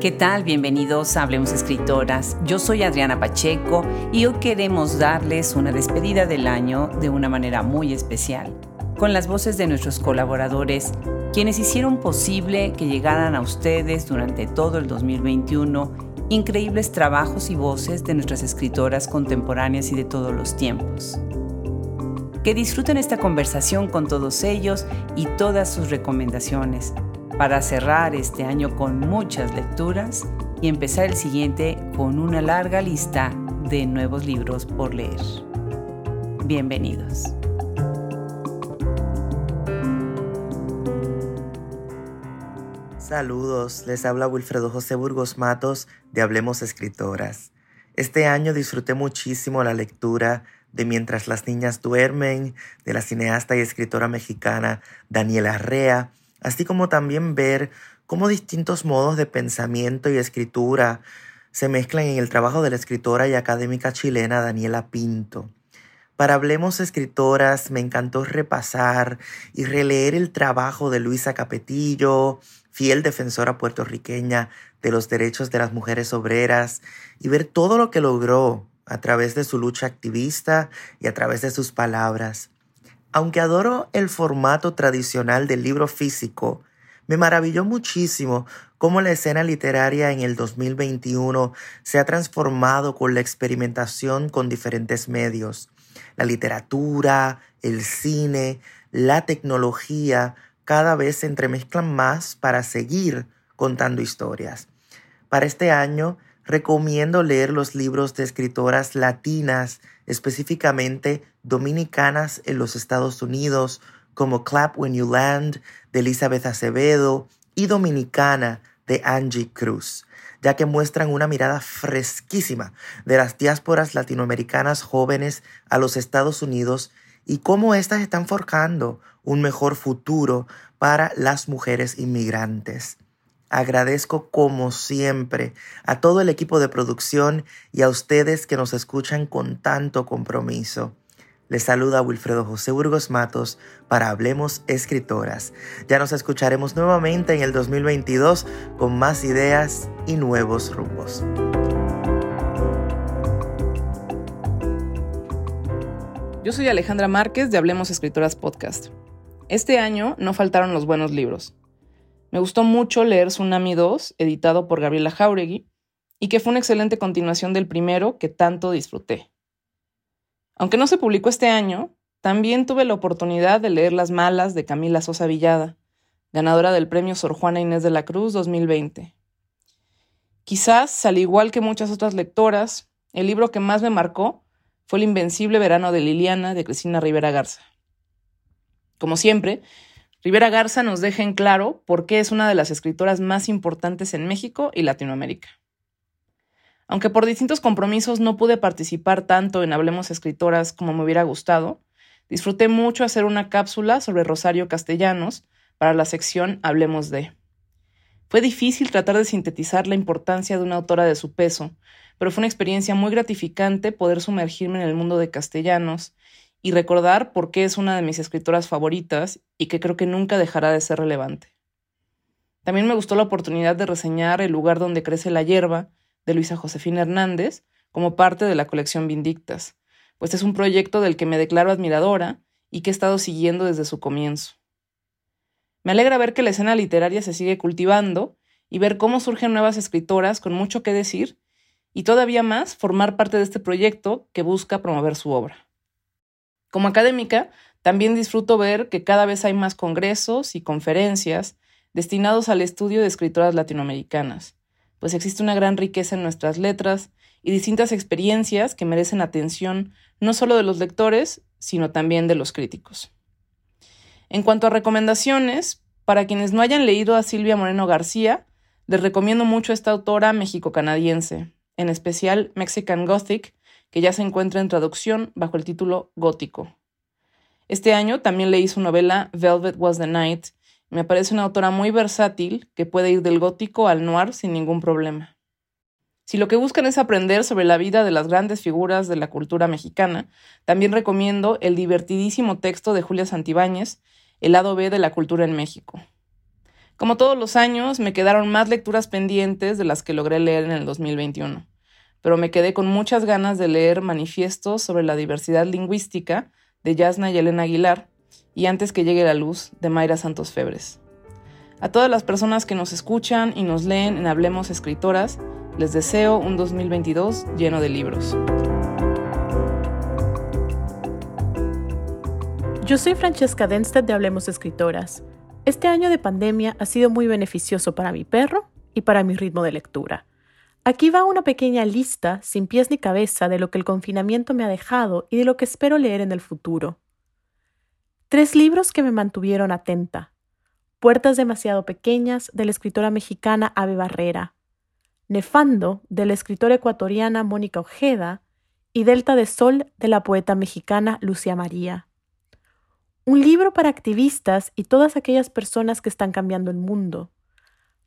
¿Qué tal? Bienvenidos a Hablemos Escritoras. Yo soy Adriana Pacheco y hoy queremos darles una despedida del año de una manera muy especial, con las voces de nuestros colaboradores, quienes hicieron posible que llegaran a ustedes durante todo el 2021 increíbles trabajos y voces de nuestras escritoras contemporáneas y de todos los tiempos. Que disfruten esta conversación con todos ellos y todas sus recomendaciones para cerrar este año con muchas lecturas y empezar el siguiente con una larga lista de nuevos libros por leer. Bienvenidos. Saludos, les habla Wilfredo José Burgos Matos de Hablemos Escritoras. Este año disfruté muchísimo la lectura de Mientras las niñas duermen, de la cineasta y escritora mexicana Daniela Arrea, así como también ver cómo distintos modos de pensamiento y escritura se mezclan en el trabajo de la escritora y académica chilena Daniela Pinto. Para Hablemos Escritoras me encantó repasar y releer el trabajo de Luisa Capetillo, fiel defensora puertorriqueña de los derechos de las mujeres obreras, y ver todo lo que logró a través de su lucha activista y a través de sus palabras. Aunque adoro el formato tradicional del libro físico, me maravilló muchísimo cómo la escena literaria en el 2021 se ha transformado con la experimentación con diferentes medios. La literatura, el cine, la tecnología cada vez se entremezclan más para seguir contando historias. Para este año recomiendo leer los libros de escritoras latinas, específicamente dominicanas en los Estados Unidos, como Clap When You Land de Elizabeth Acevedo y Dominicana de Angie Cruz, ya que muestran una mirada fresquísima de las diásporas latinoamericanas jóvenes a los Estados Unidos y cómo éstas están forjando un mejor futuro para las mujeres inmigrantes. Agradezco como siempre a todo el equipo de producción y a ustedes que nos escuchan con tanto compromiso. Les saluda Wilfredo José Burgos Matos para Hablemos Escritoras. Ya nos escucharemos nuevamente en el 2022 con más ideas y nuevos rumbos. Yo soy Alejandra Márquez de Hablemos Escritoras Podcast. Este año no faltaron los buenos libros. Me gustó mucho leer Tsunami 2, editado por Gabriela Jauregui, y que fue una excelente continuación del primero que tanto disfruté. Aunque no se publicó este año, también tuve la oportunidad de leer Las Malas de Camila Sosa Villada, ganadora del premio Sor Juana Inés de la Cruz 2020. Quizás, al igual que muchas otras lectoras, el libro que más me marcó fue El Invencible Verano de Liliana de Cristina Rivera Garza. Como siempre, Rivera Garza nos deja en claro por qué es una de las escritoras más importantes en México y Latinoamérica. Aunque por distintos compromisos no pude participar tanto en Hablemos Escritoras como me hubiera gustado, disfruté mucho hacer una cápsula sobre Rosario Castellanos para la sección Hablemos de. Fue difícil tratar de sintetizar la importancia de una autora de su peso, pero fue una experiencia muy gratificante poder sumergirme en el mundo de Castellanos y recordar por qué es una de mis escritoras favoritas y que creo que nunca dejará de ser relevante. También me gustó la oportunidad de reseñar El lugar donde crece la hierba de Luisa Josefina Hernández como parte de la colección Vindictas, pues es un proyecto del que me declaro admiradora y que he estado siguiendo desde su comienzo. Me alegra ver que la escena literaria se sigue cultivando y ver cómo surgen nuevas escritoras con mucho que decir y todavía más formar parte de este proyecto que busca promover su obra. Como académica, también disfruto ver que cada vez hay más congresos y conferencias destinados al estudio de escritoras latinoamericanas, pues existe una gran riqueza en nuestras letras y distintas experiencias que merecen atención no solo de los lectores, sino también de los críticos. En cuanto a recomendaciones, para quienes no hayan leído a Silvia Moreno García, les recomiendo mucho esta autora mexico-canadiense, en especial Mexican Gothic, que ya se encuentra en traducción bajo el título Gótico. Este año también leí su novela Velvet Was the Night. Me parece una autora muy versátil que puede ir del gótico al noir sin ningún problema. Si lo que buscan es aprender sobre la vida de las grandes figuras de la cultura mexicana, también recomiendo el divertidísimo texto de Julia Santibáñez, El lado B de la cultura en México. Como todos los años, me quedaron más lecturas pendientes de las que logré leer en el 2021, pero me quedé con muchas ganas de leer Manifiestos sobre la diversidad lingüística de Yasna y Elena Aguilar y Antes que llegue la luz de Mayra Santos Febres. A todas las personas que nos escuchan y nos leen en Hablemos Escritoras, les deseo un 2022 lleno de libros. Yo soy Francesca Denstedt de Hablemos Escritoras. Este año de pandemia ha sido muy beneficioso para mi perro y para mi ritmo de lectura. Aquí va una pequeña lista, sin pies ni cabeza, de lo que el confinamiento me ha dejado y de lo que espero leer en el futuro. Tres libros que me mantuvieron atenta. Puertas demasiado pequeñas, de la escritora mexicana Ave Barrera. Nefando, de la escritora ecuatoriana Mónica Ojeda. Y Delta de Sol, de la poeta mexicana Lucia María. Un libro para activistas y todas aquellas personas que están cambiando el mundo.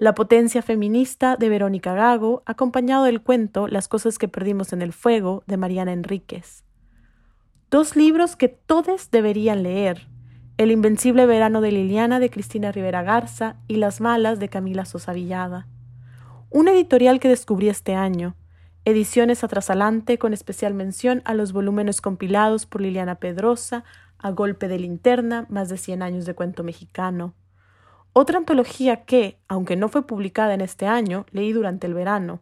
La potencia feminista de Verónica Gago, acompañado del cuento Las cosas que perdimos en el fuego de Mariana Enríquez. Dos libros que todos deberían leer. El invencible verano de Liliana de Cristina Rivera Garza y Las malas de Camila Sosa Villada. Un editorial que descubrí este año. Ediciones Atrasalante con especial mención a los volúmenes compilados por Liliana Pedrosa, a golpe de linterna, más de 100 años de cuento mexicano. Otra antología que, aunque no fue publicada en este año, leí durante el verano.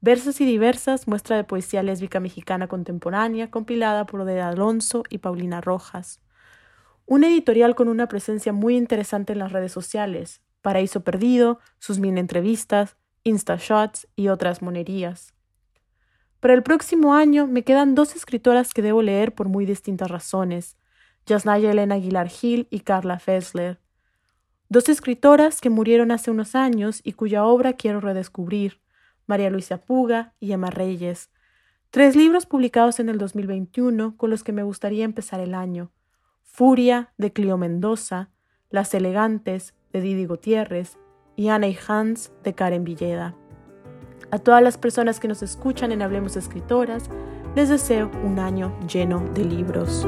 Versos y diversas, muestra de poesía lésbica mexicana contemporánea, compilada por Odeda Alonso y Paulina Rojas. Un editorial con una presencia muy interesante en las redes sociales, Paraíso Perdido, sus mini entrevistas, Instashots y otras monerías. Para el próximo año me quedan dos escritoras que debo leer por muy distintas razones. Yasnaya Elena Aguilar Gil y Carla Fessler. Dos escritoras que murieron hace unos años y cuya obra quiero redescubrir, María Luisa Puga y Emma Reyes. Tres libros publicados en el 2021 con los que me gustaría empezar el año. Furia, de Clio Mendoza, Las Elegantes, de Didi Gutiérrez, y Ana y Hans, de Karen Villeda. A todas las personas que nos escuchan en Hablemos Escritoras, les deseo un año lleno de libros.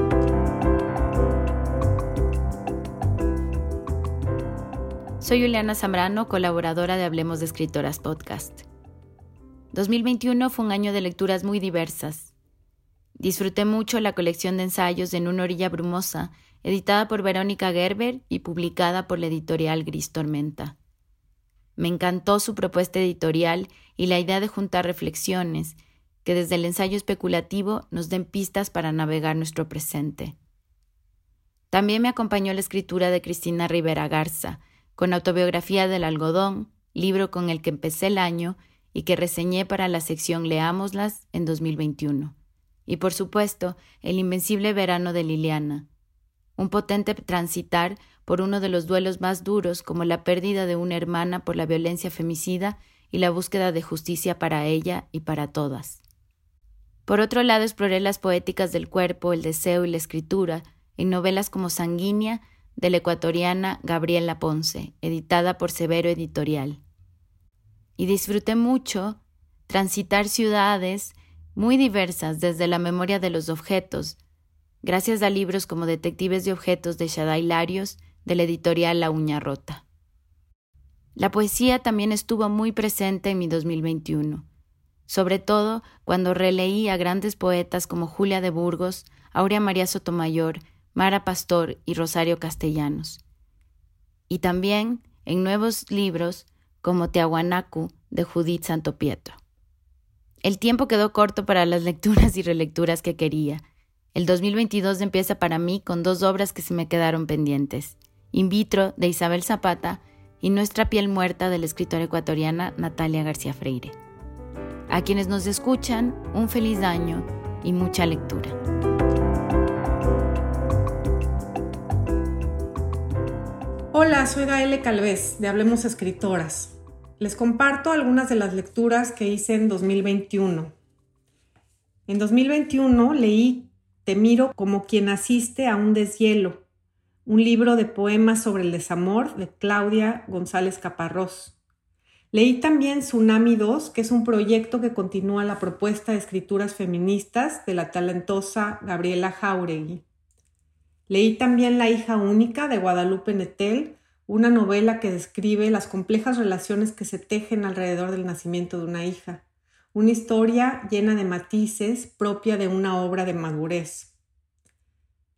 Soy Juliana Zambrano, colaboradora de Hablemos de Escritoras Podcast. 2021 fue un año de lecturas muy diversas. Disfruté mucho la colección de ensayos En una orilla brumosa, editada por Verónica Gerber y publicada por la editorial Gris Tormenta. Me encantó su propuesta editorial y la idea de juntar reflexiones que desde el ensayo especulativo nos den pistas para navegar nuestro presente. También me acompañó la escritura de Cristina Rivera Garza, con Autobiografía del Algodón, libro con el que empecé el año y que reseñé para la sección Leámoslas en 2021. Y por supuesto, El Invencible Verano de Liliana, un potente transitar por uno de los duelos más duros como la pérdida de una hermana por la violencia femicida y la búsqueda de justicia para ella y para todas. Por otro lado, exploré las poéticas del cuerpo, el deseo y la escritura en novelas como Sanguínea de la ecuatoriana Gabriela Ponce, editada por Severo Editorial. Y disfruté mucho transitar ciudades muy diversas desde la memoria de los objetos, gracias a libros como Detectives de Objetos de Shadai Larios, de la editorial La Uña Rota. La poesía también estuvo muy presente en mi 2021, sobre todo cuando releí a grandes poetas como Julia de Burgos, Aurea María Sotomayor, Mara Pastor y Rosario Castellanos. Y también en nuevos libros como Teahuanacu de Judith Santo Pietro. El tiempo quedó corto para las lecturas y relecturas que quería. El 2022 empieza para mí con dos obras que se me quedaron pendientes. In vitro de Isabel Zapata y Nuestra piel muerta de la escritora ecuatoriana Natalia García Freire. A quienes nos escuchan, un feliz año y mucha lectura. Hola, soy Gaele Calvez de Hablemos Escritoras. Les comparto algunas de las lecturas que hice en 2021. En 2021 leí Te miro como quien asiste a un deshielo, un libro de poemas sobre el desamor de Claudia González Caparrós. Leí también Tsunami 2, que es un proyecto que continúa la propuesta de escrituras feministas de la talentosa Gabriela Jauregui. Leí también La hija única de Guadalupe Netel, una novela que describe las complejas relaciones que se tejen alrededor del nacimiento de una hija, una historia llena de matices propia de una obra de madurez.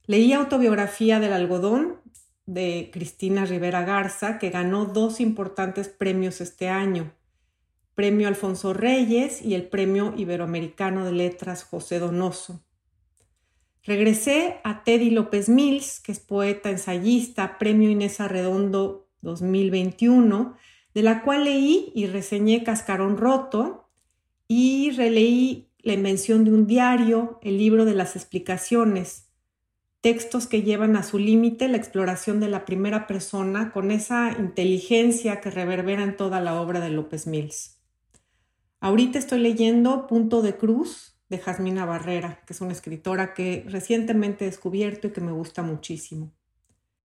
Leí Autobiografía del algodón de Cristina Rivera Garza, que ganó dos importantes premios este año, Premio Alfonso Reyes y el Premio Iberoamericano de Letras José Donoso. Regresé a Teddy López Mills, que es poeta, ensayista, Premio Inés Arredondo 2021, de la cual leí y reseñé Cascarón Roto y releí La invención de un diario, el libro de las explicaciones, textos que llevan a su límite la exploración de la primera persona con esa inteligencia que reverbera en toda la obra de López Mills. Ahorita estoy leyendo Punto de Cruz de Jasmina Barrera, que es una escritora que recientemente he descubierto y que me gusta muchísimo.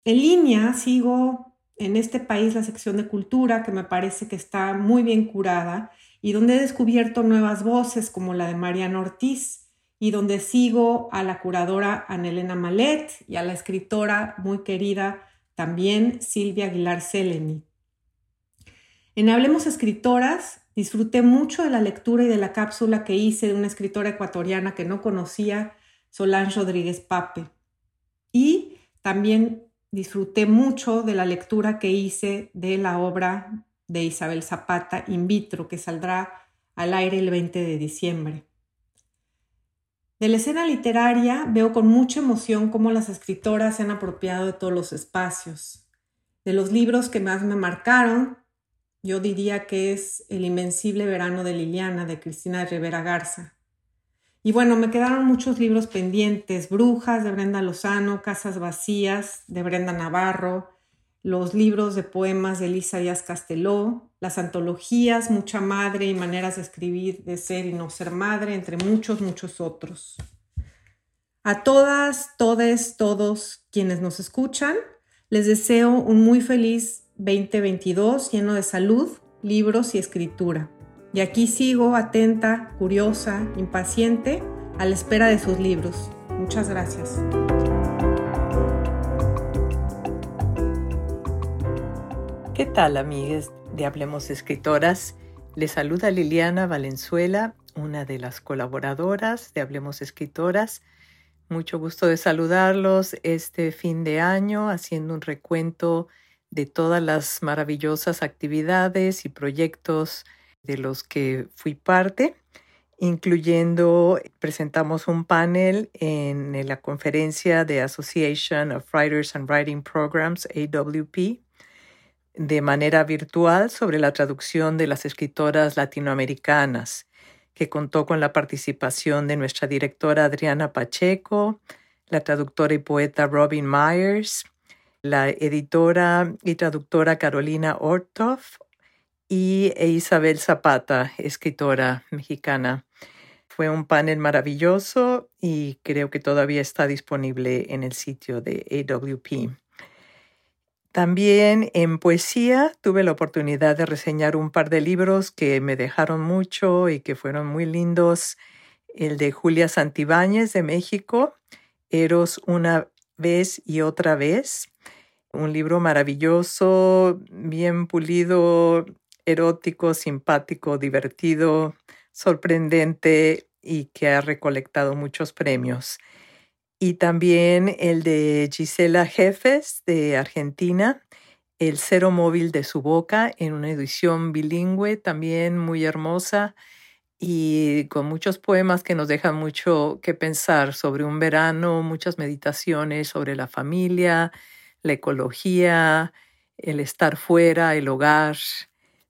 En línea sigo en este país la sección de cultura que me parece que está muy bien curada y donde he descubierto nuevas voces como la de Mariana Ortiz, y donde sigo a la curadora Anelena Malet y a la escritora muy querida también Silvia Aguilar Seleni. En Hablemos Escritoras disfruté mucho de la lectura y de la cápsula que hice de una escritora ecuatoriana que no conocía, Solange Rodríguez Pape. Y también disfruté mucho de la lectura que hice de la obra de Isabel Zapata, In vitro, que saldrá al aire el 20 de diciembre. De la escena literaria veo con mucha emoción cómo las escritoras se han apropiado de todos los espacios. De los libros que más me marcaron, yo diría que es El Invencible Verano de Liliana de Cristina Rivera Garza. Y bueno, me quedaron muchos libros pendientes, Brujas de Brenda Lozano, Casas Vacías de Brenda Navarro, los libros de poemas de Elisa Díaz Casteló, las antologías Mucha Madre y Maneras de Escribir, de Ser y No Ser Madre, entre muchos, muchos otros. A todas, todes, todos quienes nos escuchan, les deseo un muy feliz 2022 lleno de salud, libros y escritura. Y aquí sigo atenta, curiosa, impaciente, a la espera de sus libros. Muchas gracias. ¿Qué tal, amigues de Hablemos Escritoras? Les saluda Liliana Valenzuela, una de las colaboradoras de Hablemos Escritoras. Mucho gusto de saludarlos este fin de año haciendo un recuento de todas las maravillosas actividades y proyectos de los que fui parte, incluyendo, presentamos un panel en la conferencia de Association of Writers and Writing Programs, AWP, de manera virtual sobre la traducción de las escritoras latinoamericanas, que contó con la participación de nuestra directora Adriana Pacheco, la traductora y poeta Robin Myers, la editora y traductora Carolina Ortoff y Isabel Zapata, escritora mexicana. Fue un panel maravilloso y creo que todavía está disponible en el sitio de AWP. También en poesía tuve la oportunidad de reseñar un par de libros que me dejaron mucho y que fueron muy lindos. El de Julia Santibáñez de México, Eros una vez y otra vez. Un libro maravilloso, bien pulido, erótico, simpático, divertido, sorprendente y que ha recolectado muchos premios. Y también el de Gisela Jefes de Argentina, El cero móvil de su boca en una edición bilingüe también muy hermosa y con muchos poemas que nos dejan mucho que pensar sobre un verano, muchas meditaciones sobre la familia, la ecología, el estar fuera, el hogar.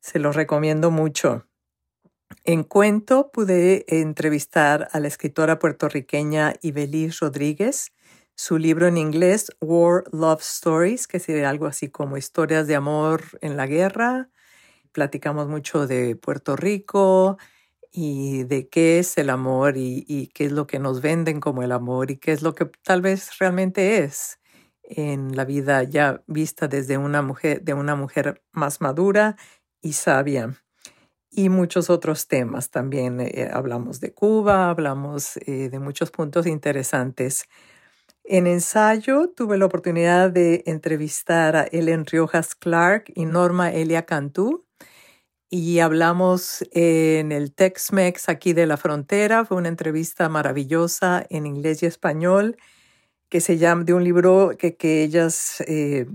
Se los recomiendo mucho. En cuento pude entrevistar a la escritora puertorriqueña Ibeliz Rodríguez. Su libro en inglés, War Love Stories, que sería algo así como historias de amor en la guerra. Platicamos mucho de Puerto Rico y de qué es el amor y, y qué es lo que nos venden como el amor y qué es lo que tal vez realmente es en la vida ya vista desde una mujer, de una mujer más madura y sabia y muchos otros temas. También eh, hablamos de Cuba, hablamos eh, de muchos puntos interesantes. En ensayo tuve la oportunidad de entrevistar a Ellen Riojas Clark y Norma Elia Cantú y hablamos en el Tex-Mex aquí de la frontera. Fue una entrevista maravillosa en inglés y español que se llama de un libro que, que ellas eh,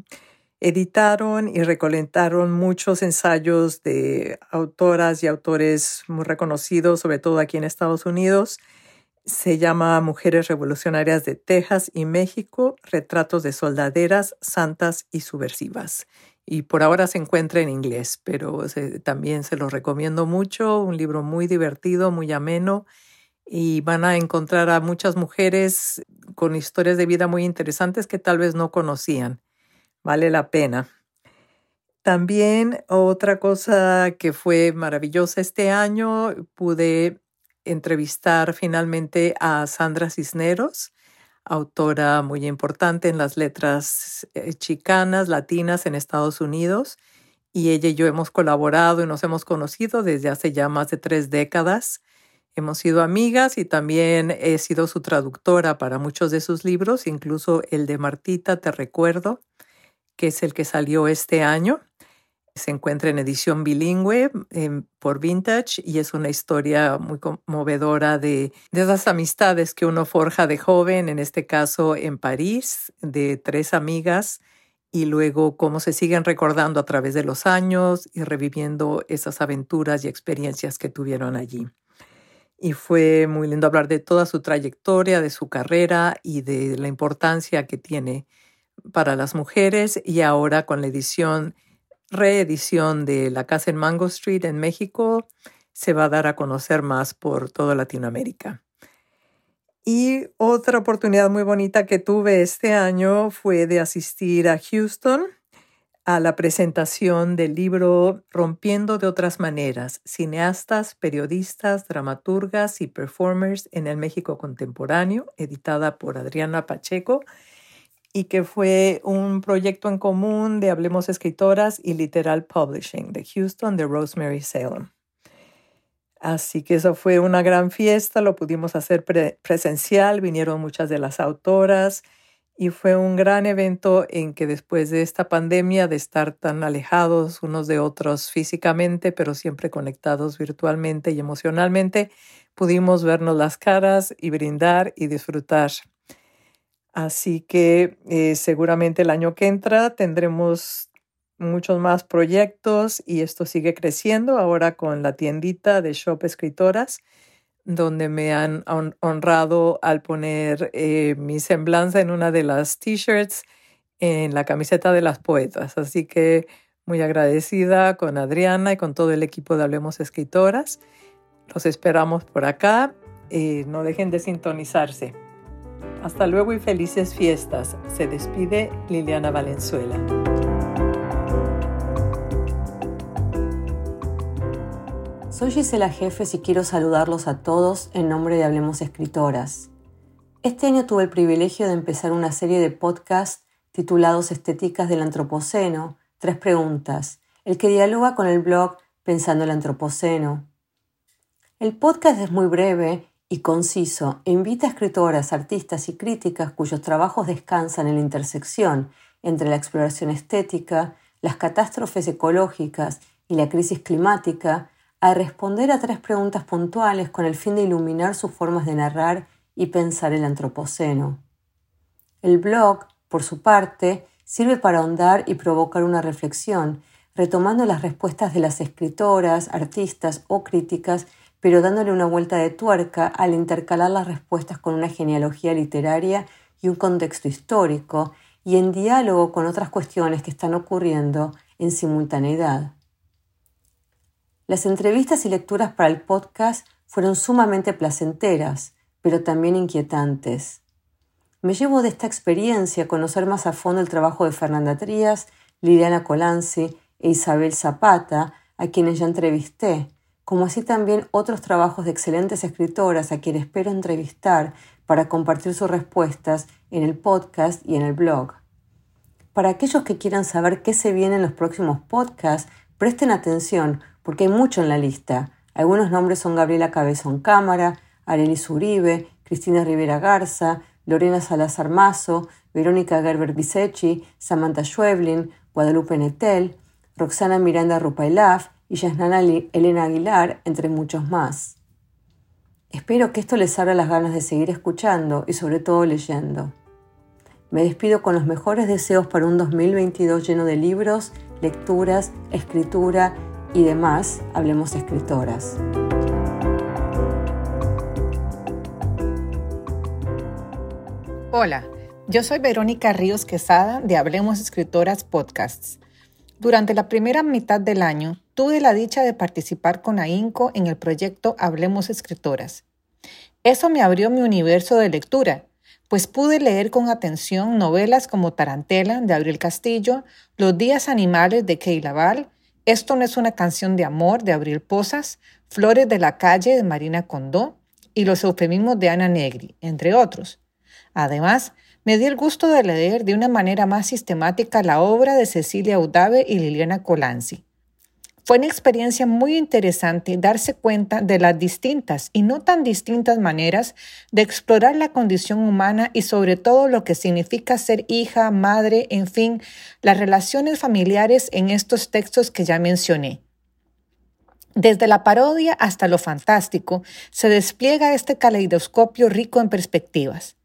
editaron y recolectaron muchos ensayos de autoras y autores muy reconocidos, sobre todo aquí en Estados Unidos se llama Mujeres Revolucionarias de Texas y México, Retratos de Soldaderas, Santas y Subversivas. Y por ahora se encuentra en inglés, pero también se lo recomiendo mucho, un libro muy divertido, muy ameno, y van a encontrar a muchas mujeres con historias de vida muy interesantes que tal vez no conocían. Vale la pena. También otra cosa que fue maravillosa este año, pude entrevistar finalmente a Sandra Cisneros, autora muy importante en las letras eh, chicanas, latinas en Estados Unidos. Y ella y yo hemos colaborado y nos hemos conocido desde hace ya más de tres décadas. Hemos sido amigas y también he sido su traductora para muchos de sus libros, incluso el de Martita, Te Recuerdo, que es el que salió este año. Se encuentra en edición bilingüe em, por Vintage y es una historia muy conmovedora de, de esas amistades que uno forja de joven, en este caso en París, de tres amigas y luego cómo se siguen recordando a través de los años y reviviendo esas aventuras y experiencias que tuvieron allí. Y fue muy lindo hablar de toda su trayectoria, de su carrera y de la importancia que tiene para las mujeres y ahora con la edición reedición de La Casa en Mango Street en México se va a dar a conocer más por toda Latinoamérica. Y otra oportunidad muy bonita que tuve este año fue de asistir a Houston a la presentación del libro Rompiendo de otras maneras, cineastas, periodistas, dramaturgas y performers en el México contemporáneo, editada por Adriana Pacheco y que fue un proyecto en común de Hablemos Escritoras y Literal Publishing de Houston de Rosemary Salem. Así que eso fue una gran fiesta, lo pudimos hacer presencial, vinieron muchas de las autoras y fue un gran evento en que después de esta pandemia, de estar tan alejados unos de otros físicamente, pero siempre conectados virtualmente y emocionalmente, pudimos vernos las caras y brindar y disfrutar. Así que eh, seguramente el año que entra tendremos muchos más proyectos y esto sigue creciendo ahora con la tiendita de Shop Escritoras, donde me han honrado al poner eh, mi semblanza en una de las t-shirts en la camiseta de las poetas. Así que muy agradecida con Adriana y con todo el equipo de Hablemos Escritoras. Los esperamos por acá. Eh, no dejen de sintonizarse. Hasta luego y felices fiestas. Se despide Liliana Valenzuela. Soy Gisela Jefes y quiero saludarlos a todos en nombre de Hablemos Escritoras. Este año tuve el privilegio de empezar una serie de podcasts titulados Estéticas del Antropoceno, tres preguntas, el que dialoga con el blog Pensando el Antropoceno. El podcast es muy breve y conciso e invita a escritoras, artistas y críticas cuyos trabajos descansan en la intersección entre la exploración estética, las catástrofes ecológicas y la crisis climática a responder a tres preguntas puntuales con el fin de iluminar sus formas de narrar y pensar el antropoceno. El blog, por su parte, sirve para ahondar y provocar una reflexión, retomando las respuestas de las escritoras, artistas o críticas pero dándole una vuelta de tuerca al intercalar las respuestas con una genealogía literaria y un contexto histórico, y en diálogo con otras cuestiones que están ocurriendo en simultaneidad. Las entrevistas y lecturas para el podcast fueron sumamente placenteras, pero también inquietantes. Me llevo de esta experiencia conocer más a fondo el trabajo de Fernanda Trías, Liliana Colanzi e Isabel Zapata, a quienes ya entrevisté, como así también otros trabajos de excelentes escritoras a quienes espero entrevistar para compartir sus respuestas en el podcast y en el blog. Para aquellos que quieran saber qué se viene en los próximos podcasts, presten atención porque hay mucho en la lista. Algunos nombres son Gabriela Cabezón Cámara, Arelis Uribe, Cristina Rivera Garza, Lorena Salazar Mazo, Verónica Gerber Bisecchi, Samantha Schweblin, Guadalupe Netel, Roxana Miranda Rupailaf y Yasnana Elena Aguilar, entre muchos más. Espero que esto les abra las ganas de seguir escuchando y sobre todo leyendo. Me despido con los mejores deseos para un 2022 lleno de libros, lecturas, escritura y demás. Hablemos escritoras. Hola, yo soy Verónica Ríos Quesada de Hablemos Escritoras Podcasts. Durante la primera mitad del año tuve la dicha de participar con AINCO en el proyecto Hablemos Escritoras. Eso me abrió mi universo de lectura, pues pude leer con atención novelas como Tarantela de Abril Castillo, Los días animales de Kay Laval, Esto no es una canción de amor de Abril Posas, Flores de la calle de Marina Condó y Los eufemismos de Ana Negri, entre otros. Además, me di el gusto de leer de una manera más sistemática la obra de Cecilia Udave y Liliana Colanzi. Fue una experiencia muy interesante darse cuenta de las distintas y no tan distintas maneras de explorar la condición humana y sobre todo lo que significa ser hija, madre, en fin, las relaciones familiares en estos textos que ya mencioné. Desde la parodia hasta lo fantástico, se despliega este caleidoscopio rico en perspectivas.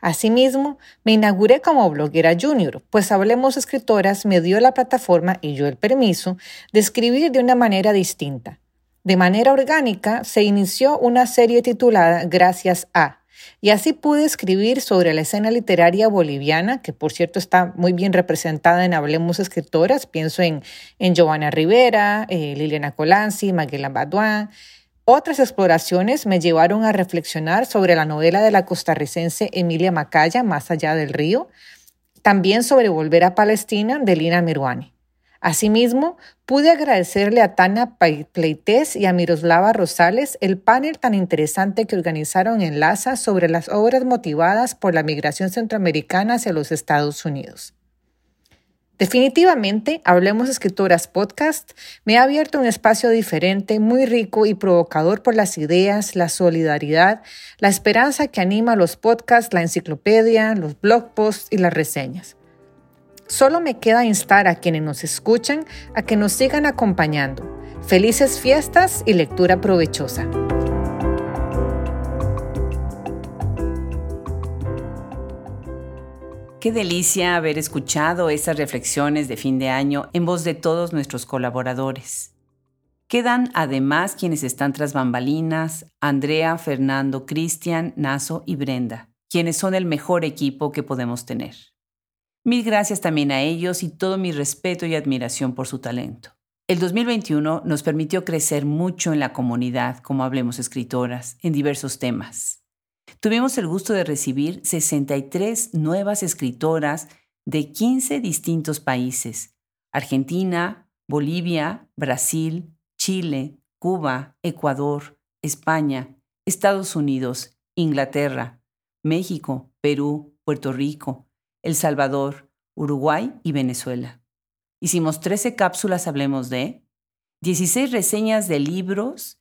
Asimismo, me inauguré como bloguera junior, pues Hablemos Escritoras me dio la plataforma y yo el permiso de escribir de una manera distinta. De manera orgánica se inició una serie titulada Gracias a, y así pude escribir sobre la escena literaria boliviana, que por cierto está muy bien representada en Hablemos Escritoras. Pienso en, en Giovanna Rivera, eh, Liliana Colanzi, Maguila Baduán, otras exploraciones me llevaron a reflexionar sobre la novela de la costarricense Emilia Macaya, Más allá del río, también sobre Volver a Palestina de Lina Miruani. Asimismo, pude agradecerle a Tania Pleites y a Miroslava Rosales el panel tan interesante que organizaron en LASA sobre las obras motivadas por la migración centroamericana hacia los Estados Unidos. Definitivamente, Hablemos Escritoras Podcast me ha abierto un espacio diferente, muy rico y provocador por las ideas, la solidaridad, la esperanza que anima los podcasts, la enciclopedia, los blog posts y las reseñas. Solo me queda instar a quienes nos escuchan a que nos sigan acompañando. Felices fiestas y lectura provechosa. Qué delicia haber escuchado estas reflexiones de fin de año en voz de todos nuestros colaboradores. Quedan además quienes están tras bambalinas, Andrea, Fernando, Cristian, Naso y Brenda, quienes son el mejor equipo que podemos tener. Mil gracias también a ellos y todo mi respeto y admiración por su talento. El 2021 nos permitió crecer mucho en la comunidad, como hablemos escritoras, en diversos temas. Tuvimos el gusto de recibir 63 nuevas escritoras de 15 distintos países, Argentina, Bolivia, Brasil, Chile, Cuba, Ecuador, España, Estados Unidos, Inglaterra, México, Perú, Puerto Rico, El Salvador, Uruguay y Venezuela. Hicimos 13 cápsulas, hablemos de, 16 reseñas de libros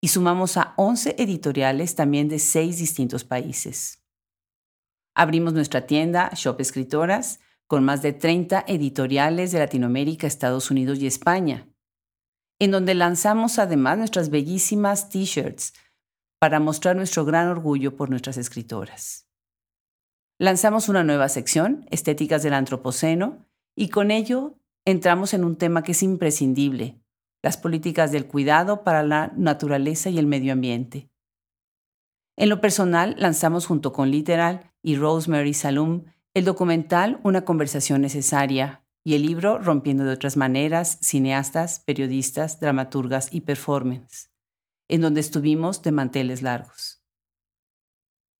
y sumamos a 11 editoriales también de seis distintos países. Abrimos nuestra tienda Shop Escritoras con más de 30 editoriales de Latinoamérica, Estados Unidos y España, en donde lanzamos además nuestras bellísimas t-shirts para mostrar nuestro gran orgullo por nuestras escritoras. Lanzamos una nueva sección, Estéticas del Antropoceno, y con ello entramos en un tema que es imprescindible, las políticas del cuidado para la naturaleza y el medio ambiente. En lo personal, lanzamos junto con Literal y Rosemary Salum el documental Una conversación necesaria y el libro Rompiendo de otras maneras, cineastas, periodistas, dramaturgas y performance, en donde estuvimos de manteles largos.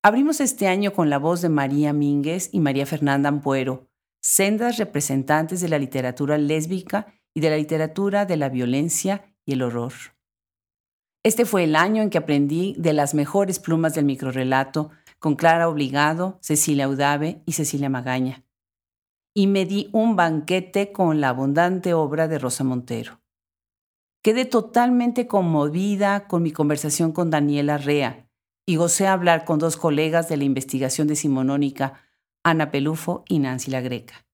Abrimos este año con la voz de María Mínguez y María Fernanda Ampuero, sendas representantes de la literatura lésbica y de la literatura de la violencia y el horror. Este fue el año en que aprendí de las mejores plumas del microrelato con Clara Obligado, Cecilia Udave y Cecilia Magaña. Y me di un banquete con la abundante obra de Rosa Montero. Quedé totalmente conmovida con mi conversación con Daniela Rea y gocé hablar con dos colegas de la investigación decimonónica, Ana Pelufo y Nancy La Greca.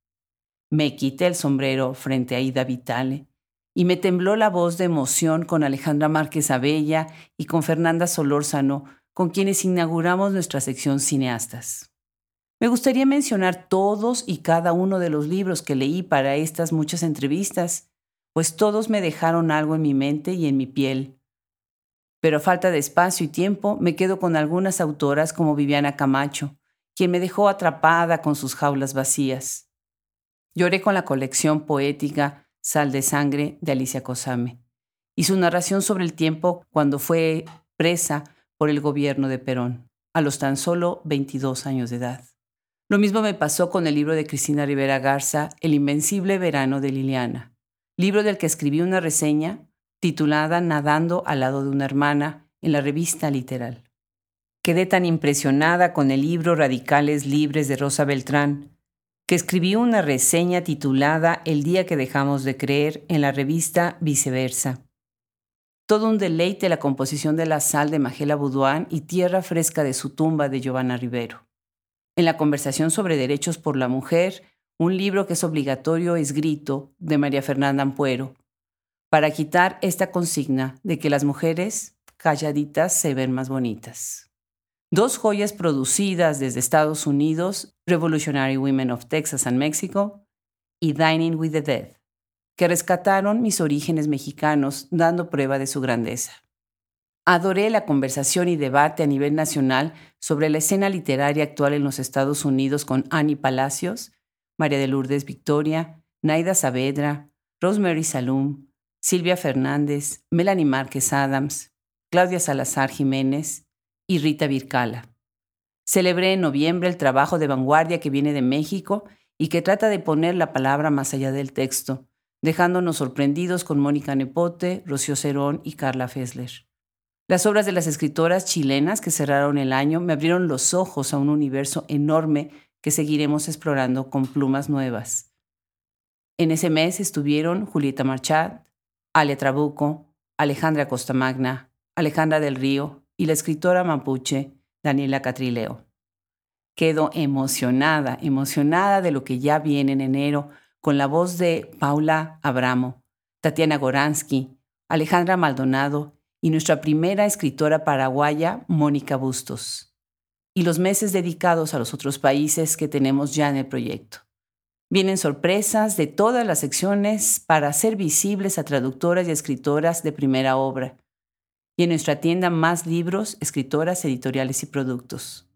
Me quité el sombrero frente a Ida Vitale y me tembló la voz de emoción con Alejandra Márquez Abella y con Fernanda Solórzano, con quienes inauguramos nuestra sección Cineastas. Me gustaría mencionar todos y cada uno de los libros que leí para estas muchas entrevistas, pues todos me dejaron algo en mi mente y en mi piel. Pero a falta de espacio y tiempo, me quedo con algunas autoras como Viviana Camacho, quien me dejó atrapada con sus jaulas vacías. Lloré con la colección poética Sal de Sangre de Alicia Cosame y su narración sobre el tiempo cuando fue presa por el gobierno de Perón, a los tan solo 22 años de edad. Lo mismo me pasó con el libro de Cristina Rivera Garza, El Invencible Verano de Liliana, libro del que escribí una reseña titulada Nadando al lado de una hermana en la revista Literal. Quedé tan impresionada con el libro Radicales Libres de Rosa Beltrán que escribí una reseña titulada El día que dejamos de creer en la revista Viceversa. Todo un deleite la composición de la sal de Magela Boudoin y Tierra Fresca de su tumba de Giovanna Rivero. En la conversación sobre derechos por la mujer, un libro que es obligatorio es Grito de María Fernanda Ampuero, para quitar esta consigna de que las mujeres calladitas se ven más bonitas. Dos joyas producidas desde Estados Unidos, Revolutionary Women of Texas and Mexico y Dining with the Dead, que rescataron mis orígenes mexicanos dando prueba de su grandeza. Adoré la conversación y debate a nivel nacional sobre la escena literaria actual en los Estados Unidos con Annie Palacios, María de Lourdes Victoria, Naida Saavedra, Rosemary Salum, Silvia Fernández, Melanie Márquez Adams, Claudia Salazar Jiménez, y Rita Vircala. Celebré en noviembre el trabajo de vanguardia que viene de México y que trata de poner la palabra más allá del texto, dejándonos sorprendidos con Mónica Nepote, Rocío Cerón y Carla Fessler. Las obras de las escritoras chilenas que cerraron el año me abrieron los ojos a un universo enorme que seguiremos explorando con plumas nuevas. En ese mes estuvieron Julieta Marchat, Ale Trabuco, Alejandra Costamagna, Alejandra del Río, y la escritora mapuche Daniela Catrileo. Quedo emocionada, emocionada de lo que ya viene en enero con la voz de Paula Abramo, Tatiana Goransky, Alejandra Maldonado y nuestra primera escritora paraguaya, Mónica Bustos, y los meses dedicados a los otros países que tenemos ya en el proyecto. Vienen sorpresas de todas las secciones para hacer visibles a traductoras y escritoras de primera obra y en nuestra tienda más libros, escritoras, editoriales y productos.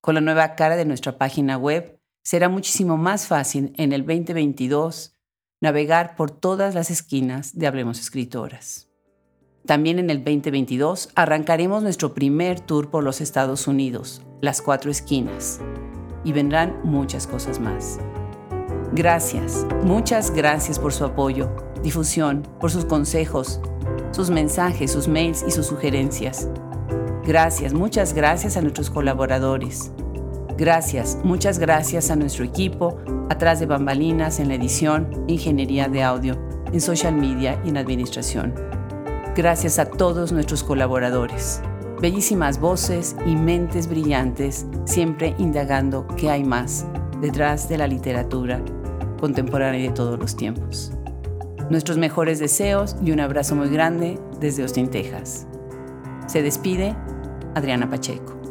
Con la nueva cara de nuestra página web, será muchísimo más fácil en el 2022 navegar por todas las esquinas de Hablemos Escritoras. También en el 2022 arrancaremos nuestro primer tour por los Estados Unidos, las cuatro esquinas, y vendrán muchas cosas más. Gracias, muchas gracias por su apoyo, difusión, por sus consejos, sus mensajes, sus mails y sus sugerencias. Gracias, muchas gracias a nuestros colaboradores. Gracias, muchas gracias a nuestro equipo, atrás de bambalinas, en la edición, ingeniería de audio, en social media y en administración. Gracias a todos nuestros colaboradores. Bellísimas voces y mentes brillantes, siempre indagando qué hay más detrás de la literatura contemporánea de todos los tiempos. Nuestros mejores deseos y un abrazo muy grande desde Austin, Texas. Se despide Adriana Pacheco.